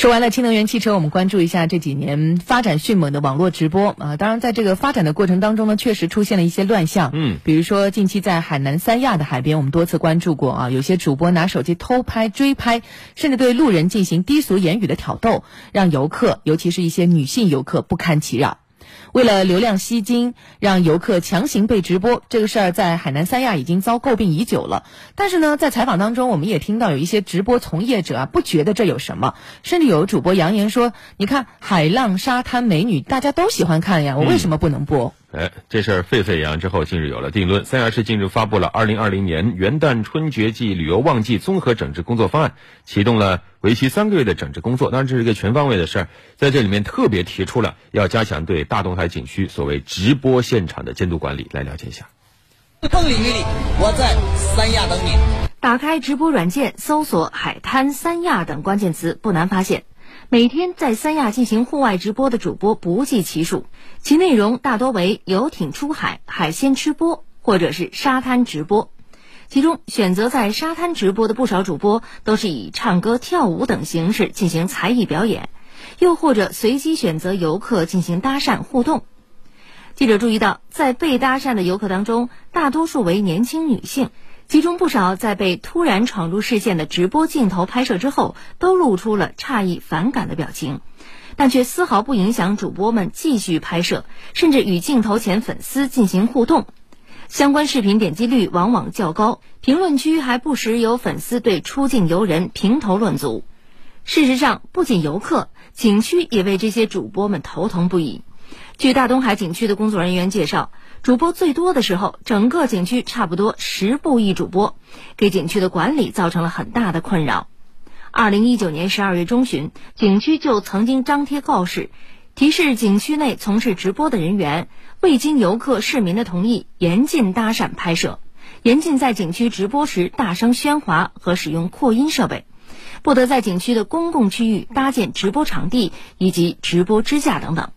说完了新能源汽车，我们关注一下这几年发展迅猛的网络直播啊。当然，在这个发展的过程当中呢，确实出现了一些乱象。嗯，比如说近期在海南三亚的海边，我们多次关注过啊，有些主播拿手机偷拍、追拍，甚至对路人进行低俗言语的挑逗，让游客，尤其是一些女性游客不堪其扰。为了流量吸金，让游客强行被直播，这个事儿在海南三亚已经遭诟病已久了。但是呢，在采访当中，我们也听到有一些直播从业者啊，不觉得这有什么，甚至有主播扬言说：“你看海浪、沙滩、美女，大家都喜欢看呀，我为什么不能播？”哎，这事儿沸沸扬扬之后，近日有了定论。三亚市近日发布了二零二零年元旦春节季旅游旺季综合整治工作方案，启动了为期三个月的整治工作。当然，这是一个全方位的事儿，在这里面特别提出了要加强对大东海景区所谓直播现场的监督管理。来了解一下。风里雨里，我在三亚等你。打开直播软件，搜索“海滩”“三亚”等关键词，不难发现。每天在三亚进行户外直播的主播不计其数，其内容大多为游艇出海、海鲜吃播，或者是沙滩直播。其中，选择在沙滩直播的不少主播，都是以唱歌、跳舞等形式进行才艺表演，又或者随机选择游客进行搭讪互动。记者注意到，在被搭讪的游客当中，大多数为年轻女性。其中不少在被突然闯入视线的直播镜头拍摄之后，都露出了诧异、反感的表情，但却丝毫不影响主播们继续拍摄，甚至与镜头前粉丝进行互动。相关视频点击率往往较高，评论区还不时有粉丝对出镜游人评头论足。事实上，不仅游客，景区也为这些主播们头疼不已。据大东海景区的工作人员介绍。主播最多的时候，整个景区差不多十部一主播，给景区的管理造成了很大的困扰。二零一九年十二月中旬，景区就曾经张贴告示，提示景区内从事直播的人员未经游客、市民的同意，严禁搭讪拍摄，严禁在景区直播时大声喧哗和使用扩音设备，不得在景区的公共区域搭建直播场地以及直播支架等等。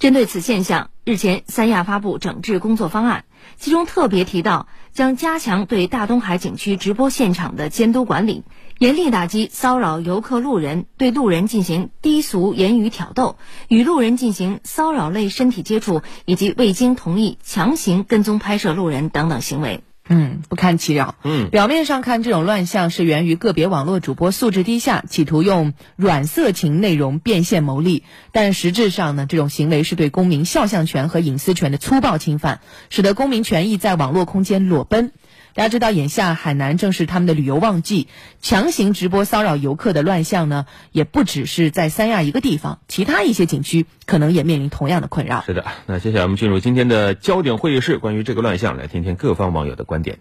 针对此现象，日前三亚发布整治工作方案，其中特别提到将加强对大东海景区直播现场的监督管理，严厉打击骚扰游客、路人，对路人进行低俗言语挑逗，与路人进行骚扰类身体接触，以及未经同意强行跟踪拍摄路人等等行为。嗯，不堪其扰。嗯，表面上看，这种乱象是源于个别网络主播素质低下，企图用软色情内容变现牟利。但实质上呢，这种行为是对公民肖像权和隐私权的粗暴侵犯，使得公民权益在网络空间裸奔。大家知道，眼下海南正是他们的旅游旺季，强行直播骚扰游客的乱象呢，也不只是在三亚一个地方，其他一些景区可能也面临同样的困扰。是的，那接下来我们进入今天的焦点会议室，关于这个乱象，来听听各方网友的观点。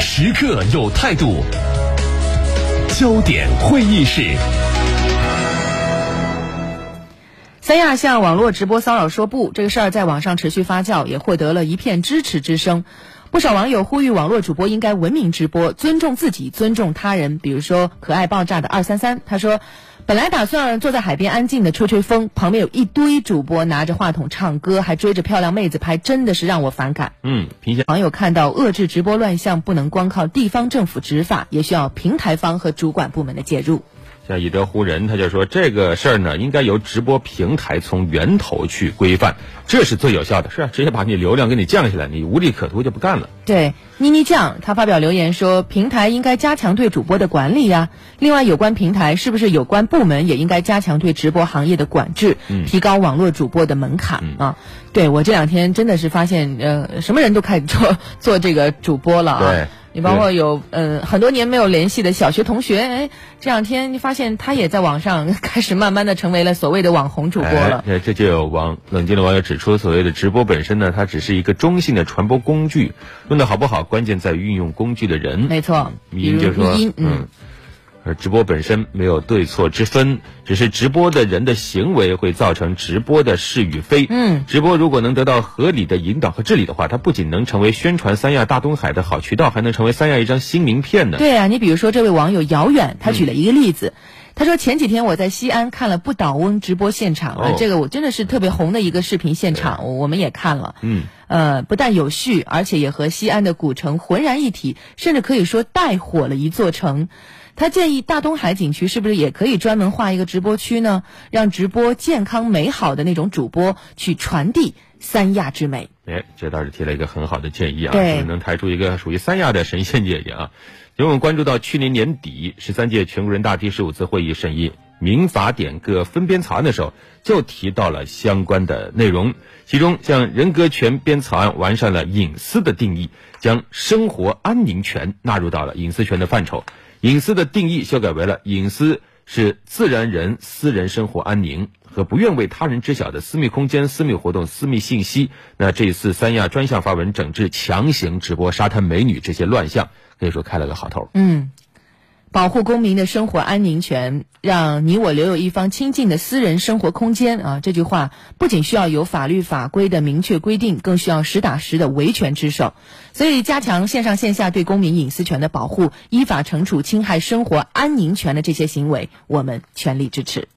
时刻有态度，焦点会议室。三亚向网络直播骚扰说不，这个事儿在网上持续发酵，也获得了一片支持之声。不少网友呼吁网络主播应该文明直播，尊重自己，尊重他人。比如说可爱爆炸的二三三，他说，本来打算坐在海边安静的吹吹风，旁边有一堆主播拿着话筒唱歌，还追着漂亮妹子拍，真的是让我反感。嗯，评网友看到遏制直播乱象，不能光靠地方政府执法，也需要平台方和主管部门的介入。像以德湖人，他就说这个事儿呢，应该由直播平台从源头去规范，这是最有效的。是啊，直接把你流量给你降下来，你无利可图就不干了。对，妮妮酱他发表留言说，平台应该加强对主播的管理呀。另外，有关平台是不是有关部门也应该加强对直播行业的管制，提高网络主播的门槛啊？对我这两天真的是发现，呃，什么人都开始做做这个主播了啊。对。你包括有嗯很多年没有联系的小学同学，哎，这两天你发现他也在网上 开始慢慢的成为了所谓的网红主播了。哎，这就有网冷静的网友指出，所谓的直播本身呢，它只是一个中性的传播工具，用的好不好，关键在于运用工具的人。没错，迷音就说，嗯。而直播本身没有对错之分，只是直播的人的行为会造成直播的是与非。嗯，直播如果能得到合理的引导和治理的话，它不仅能成为宣传三亚大东海的好渠道，还能成为三亚一张新名片呢。对啊，你比如说这位网友遥远，他举了一个例子，他说前几天我在西安看了不倒翁直播现场，这个我真的是特别红的一个视频现场，我们也看了。嗯。呃，不但有序，而且也和西安的古城浑然一体，甚至可以说带火了一座城。他建议大东海景区是不是也可以专门划一个直播区呢？让直播健康美好的那种主播去传递三亚之美。哎，这倒是提了一个很好的建议啊，对能抬出一个属于三亚的神仙姐姐啊。因为我们关注到去年年底十三届全国人大第十五次会议审议民法典各分编草案的时候，就提到了相关的内容。其中，像人格权编草案完善了隐私的定义，将生活安宁权纳入到了隐私权的范畴。隐私的定义修改为了隐私是自然人私人生活安宁和不愿为他人知晓的私密空间、私密活动、私密信息。那这一次三亚专项发文整治强行直播沙滩美女这些乱象，可以说开了个好头。嗯，保护公民的生活安宁权，让你我留有一方清净的私人生活空间啊！这句话不仅需要有法律法规的明确规定，更需要实打实的维权之手。所以，加强线上线下对公民隐私权的保护，依法惩处侵害生活安宁权的这些行为，我们全力支持。